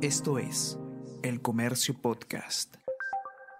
Esto es El Comercio Podcast.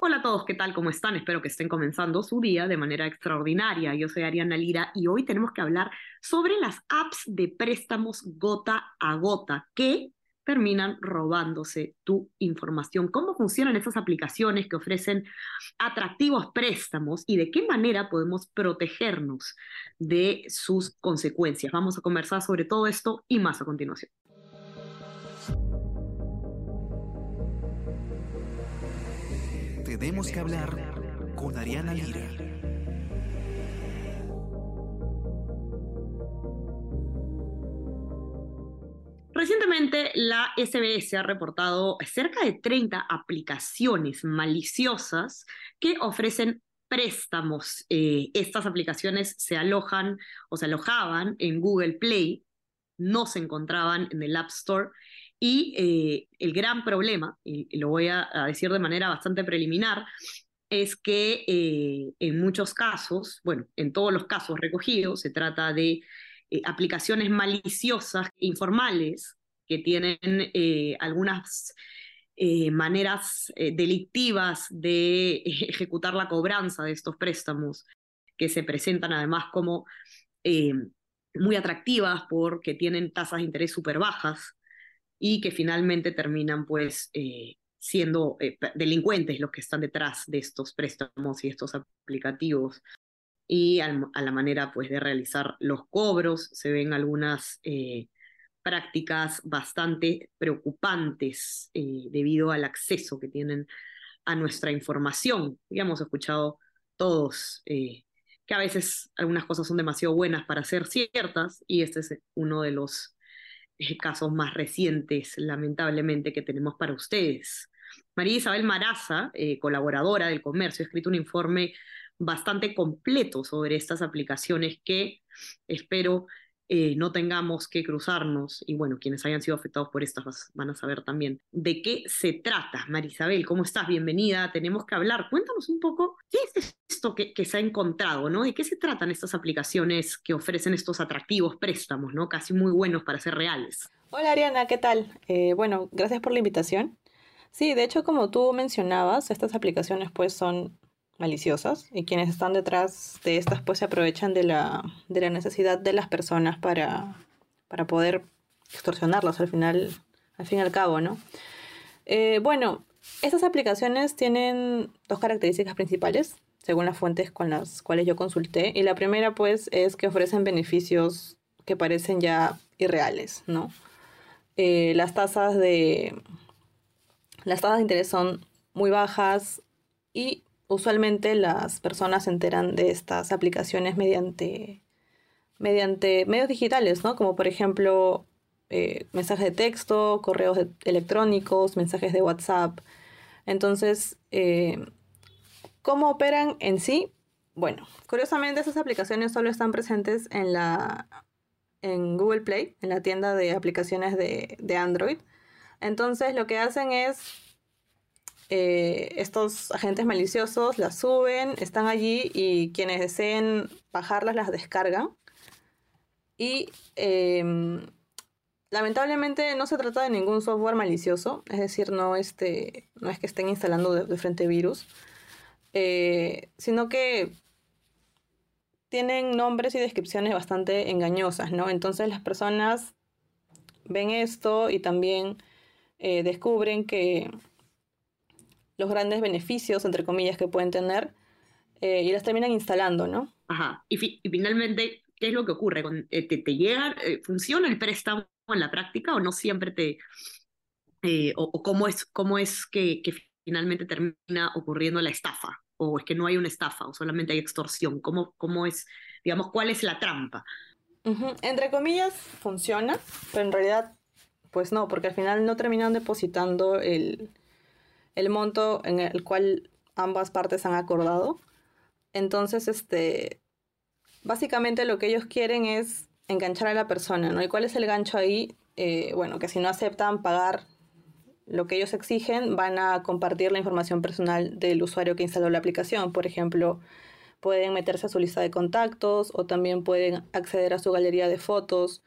Hola a todos, ¿qué tal? ¿Cómo están? Espero que estén comenzando su día de manera extraordinaria. Yo soy Ariana Lira y hoy tenemos que hablar sobre las apps de préstamos gota a gota que terminan robándose tu información. ¿Cómo funcionan esas aplicaciones que ofrecen atractivos préstamos y de qué manera podemos protegernos de sus consecuencias? Vamos a conversar sobre todo esto y más a continuación. Tenemos que hablar con Ariana Lira. Recientemente la SBS ha reportado cerca de 30 aplicaciones maliciosas que ofrecen préstamos. Eh, estas aplicaciones se alojan o se alojaban en Google Play, no se encontraban en el App Store y eh, el gran problema, y lo voy a, decir de manera bastante preliminar, es que eh, en muchos casos, bueno, en todos los casos recogidos, se trata de eh, aplicaciones maliciosas, informales, que tienen algunas maneras delictivas de ejecutar la cobranza de estos préstamos, que se presentan además como muy atractivas porque tienen tasas de interés súper bajas y que finalmente terminan pues siendo delincuentes los que están detrás de estos préstamos y estos aplicativos y a la manera pues, de realizar los cobros. Se ven algunas eh, prácticas bastante preocupantes eh, debido al acceso que tienen a nuestra información. Ya hemos escuchado todos eh, que a veces algunas cosas son demasiado buenas para ser ciertas y este es uno de los casos más recientes, lamentablemente, que tenemos para ustedes. María Isabel Maraza, colaboradora del comercio, ha escrito un informe bastante completo sobre estas aplicaciones que espero eh, no tengamos que cruzarnos y bueno, quienes hayan sido afectados por estas van a saber también de qué se trata. Marisabel, ¿cómo estás? Bienvenida, tenemos que hablar. Cuéntanos un poco qué es esto que, se ha encontrado, ¿no? ¿De qué se tratan estas aplicaciones que ofrecen estos atractivos préstamos, ¿no? Casi muy buenos para ser reales. Hola Ariana, ¿qué tal? Eh, bueno, gracias por la invitación. Sí, de hecho, como tú mencionabas, estas aplicaciones pues son maliciosas y quienes están detrás de estas pues se aprovechan de la, de la necesidad de las personas para, para poder extorsionarlos al final, al fin y al cabo, ¿no? Eh, bueno, estas aplicaciones tienen dos características principales, según las fuentes con las cuales yo consulté, y la primera pues es que ofrecen beneficios que parecen ya irreales, ¿no? Eh, las tasas de las tasas de interés son muy bajas y usualmente las personas se enteran de estas aplicaciones mediante, mediante medios digitales, ¿no? Como por ejemplo eh, mensajes de texto, correos electrónicos, mensajes de WhatsApp. Entonces, eh, ¿cómo operan en sí? Bueno, curiosamente esas aplicaciones solo están presentes en la en Google Play, en la tienda de aplicaciones de, de Android. Entonces lo que hacen es eh, estos agentes maliciosos las suben, están allí y quienes deseen bajarlas las descargan. Y em, lamentablemente no se trata de ningún software malicioso, es decir, no, este, no es que estén instalando de, frente virus, eh, sino que tienen nombres y descripciones bastante engañosas, ¿no? Entonces las personas ven esto y también eh, descubren que los grandes beneficios, entre comillas, que pueden tener eh, y las terminan instalando, ¿no? Ajá. Y, finalmente, ¿qué es lo que ocurre? Eh, ¿Te, te llega, eh, funciona el préstamo en la práctica o no siempre te... o, cómo es, cómo es que, que, finalmente termina ocurriendo la estafa? ¿O es que no hay una estafa o solamente hay extorsión? ¿Cómo, cómo es, digamos, cuál es la trampa? Entre comillas, funciona, pero en realidad, pues no, porque al final no terminan depositando el, el monto en el cual ambas partes han acordado. Entonces, este, básicamente lo que ellos quieren es enganchar a la persona, ¿no? ¿Y cuál es el gancho ahí? Eh, bueno, que si no aceptan pagar lo que ellos exigen, van a compartir la información personal del usuario que instaló la aplicación. Por ejemplo, pueden meterse a su lista de contactos o también pueden acceder a su galería de fotos.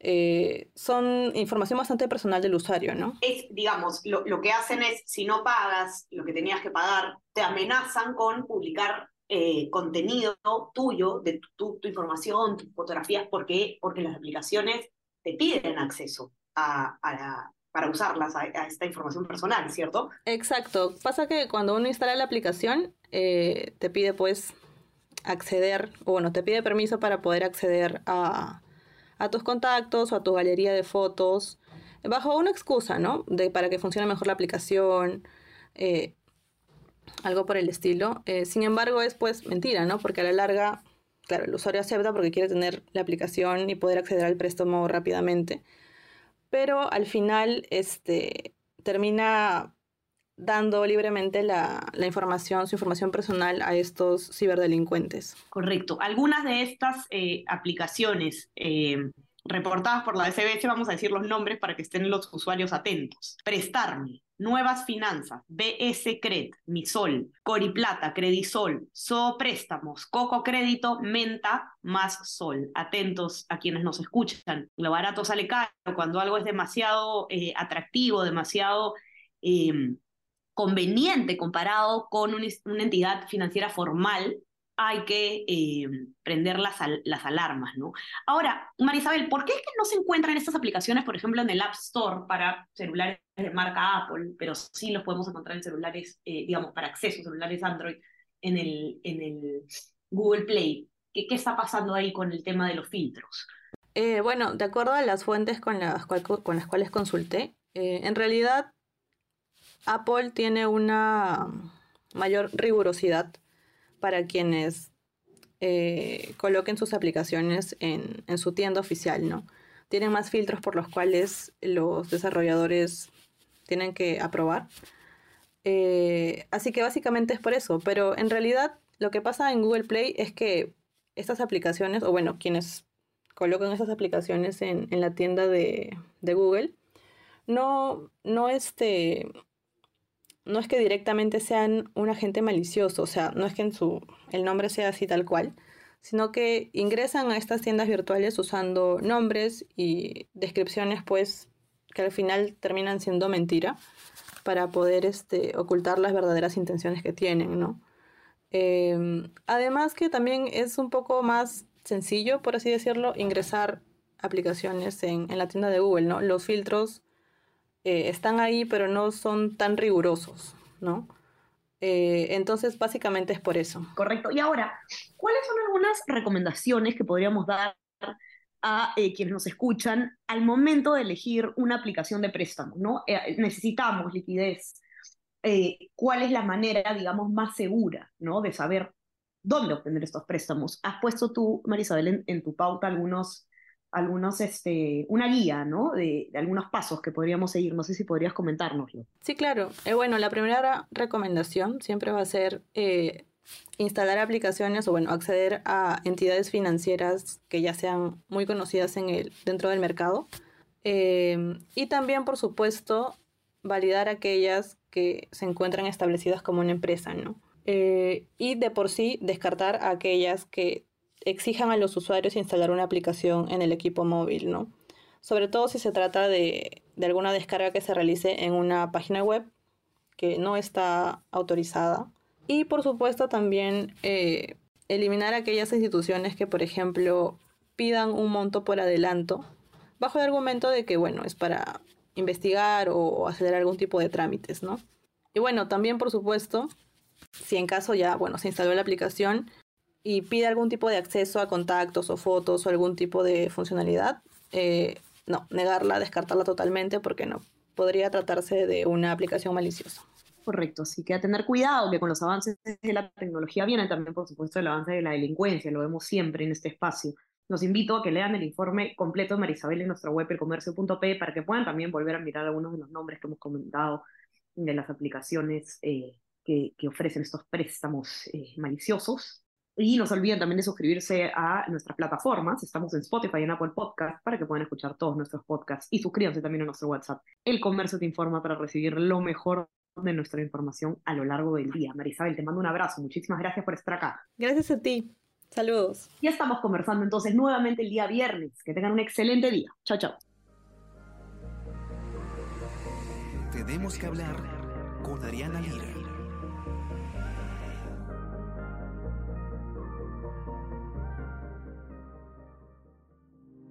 Eh, son información bastante personal del usuario, ¿no? Es, digamos, lo, lo, que hacen es, si no pagas lo que tenías que pagar, te amenazan con publicar eh, contenido tuyo, de tu, tu, información, tus fotografías, porque, porque las aplicaciones te piden acceso a, a la, para usarlas a, a, esta información personal, ¿cierto? Exacto. Pasa que cuando uno instala la aplicación, eh, te pide pues acceder, o bueno, te pide permiso para poder acceder a, a tus contactos o a tu galería de fotos, bajo una excusa, ¿no? De, para que funcione mejor la aplicación, eh, algo por el estilo. Eh, sin embargo, es pues mentira, ¿no? Porque a la larga, claro, el usuario acepta porque quiere tener la aplicación y poder acceder al préstamo rápidamente. Pero al final, este, termina dando libremente la, información, su información personal a estos ciberdelincuentes. Correcto. Algunas de estas eh, aplicaciones eh, reportadas por la SBS, vamos a decir los nombres para que estén los usuarios atentos. Prestarme, Nuevas Finanzas, BS Cred, Misol, Coriplata, Credisol, So Préstamos, Coco Crédito, Menta, más Sol. Atentos a quienes nos escuchan. Lo barato sale caro cuando algo es demasiado eh, atractivo, demasiado conveniente comparado con una, entidad financiera formal, hay que eh, prender las, las alarmas, ¿no? Ahora, Marisabel, ¿por qué es que no se encuentran estas aplicaciones, por ejemplo, en el App Store para celulares de marca Apple, pero sí los podemos encontrar en celulares, eh, digamos, para acceso, celulares Android, en el, en el Google Play? ¿Qué, ¿Qué está pasando ahí con el tema de los filtros? Eh, bueno, de acuerdo a las fuentes con las, con las cuales consulté, en realidad Apple tiene una mayor rigurosidad para quienes eh, coloquen sus aplicaciones en, en, su tienda oficial, ¿no? Tienen más filtros por los cuales los desarrolladores tienen que aprobar. Eh, así que básicamente es por eso, pero en realidad lo que pasa en Google Play es que estas aplicaciones, o bueno, quienes colocan esas aplicaciones en, en la tienda de, de Google, no, no, este, no es que directamente sean un agente malicioso, o sea, no es que en su, el nombre sea así tal cual, sino que ingresan a estas tiendas virtuales usando nombres y descripciones, pues, que al final terminan siendo mentira para poder este, ocultar las verdaderas intenciones que tienen, ¿no? Eh, además que también es un poco más sencillo, por así decirlo, ingresar aplicaciones en, en la tienda de Google, ¿no? Los filtros eh, están ahí, pero no son tan rigurosos, ¿no? Eh, entonces, básicamente es por eso. Correcto. Y ahora, ¿cuáles son algunas recomendaciones que podríamos dar a eh, quienes nos escuchan al momento de elegir una aplicación de préstamo? ¿no? Eh, necesitamos liquidez. Eh, ¿Cuál es la manera, digamos, más segura ¿no? de saber dónde obtener estos préstamos? ¿Has puesto tú, Marisabel, en, en tu pauta algunos algunos, este, una guía, ¿no? De, de, algunos pasos que podríamos seguir. No sé si podrías comentárnoslo. Sí, claro. Eh, bueno, la primera recomendación siempre va a ser eh, instalar aplicaciones o, bueno, acceder a entidades financieras que ya sean muy conocidas en el, dentro del mercado. Eh, y también, por supuesto, validar aquellas que se encuentran establecidas como una empresa, ¿no? Eh, y de por sí descartar aquellas que exijan a los usuarios instalar una aplicación en el equipo móvil, ¿no? Sobre todo si se trata de, de alguna descarga que se realice en una página web que no está autorizada. Y por supuesto también eh, eliminar aquellas instituciones que, por ejemplo, pidan un monto por adelanto, bajo el argumento de que, bueno, es para investigar o hacer algún tipo de trámites, ¿no? Y bueno, también, por supuesto, si en caso ya, bueno, se instaló la aplicación, y pide algún tipo de acceso a contactos o fotos o algún tipo de funcionalidad, eh, no, negarla, descartarla totalmente porque no, podría tratarse de una aplicación maliciosa. Correcto, sí que a tener cuidado que con los avances de la tecnología viene también, por supuesto, el avance de la delincuencia, lo vemos siempre en este espacio. Los invito a que lean el informe completo de Marisabel en nuestra web elcomercio.p para que puedan también volver a mirar algunos de los nombres que hemos comentado de las aplicaciones eh, que, que, ofrecen estos préstamos eh, maliciosos y no se olviden también de suscribirse a nuestras plataformas. Estamos en Spotify y en Apple Podcast para que puedan escuchar todos nuestros podcasts. Y suscríbanse también a nuestro WhatsApp. El Comercio te informa para recibir lo mejor de nuestra información a lo largo del día. Marisabel, te mando un abrazo. Muchísimas gracias por estar acá. Gracias a ti. Saludos. Ya estamos conversando entonces nuevamente el día viernes. Que tengan un excelente día. Chao, chao. Tenemos que hablar con Ariana Lira.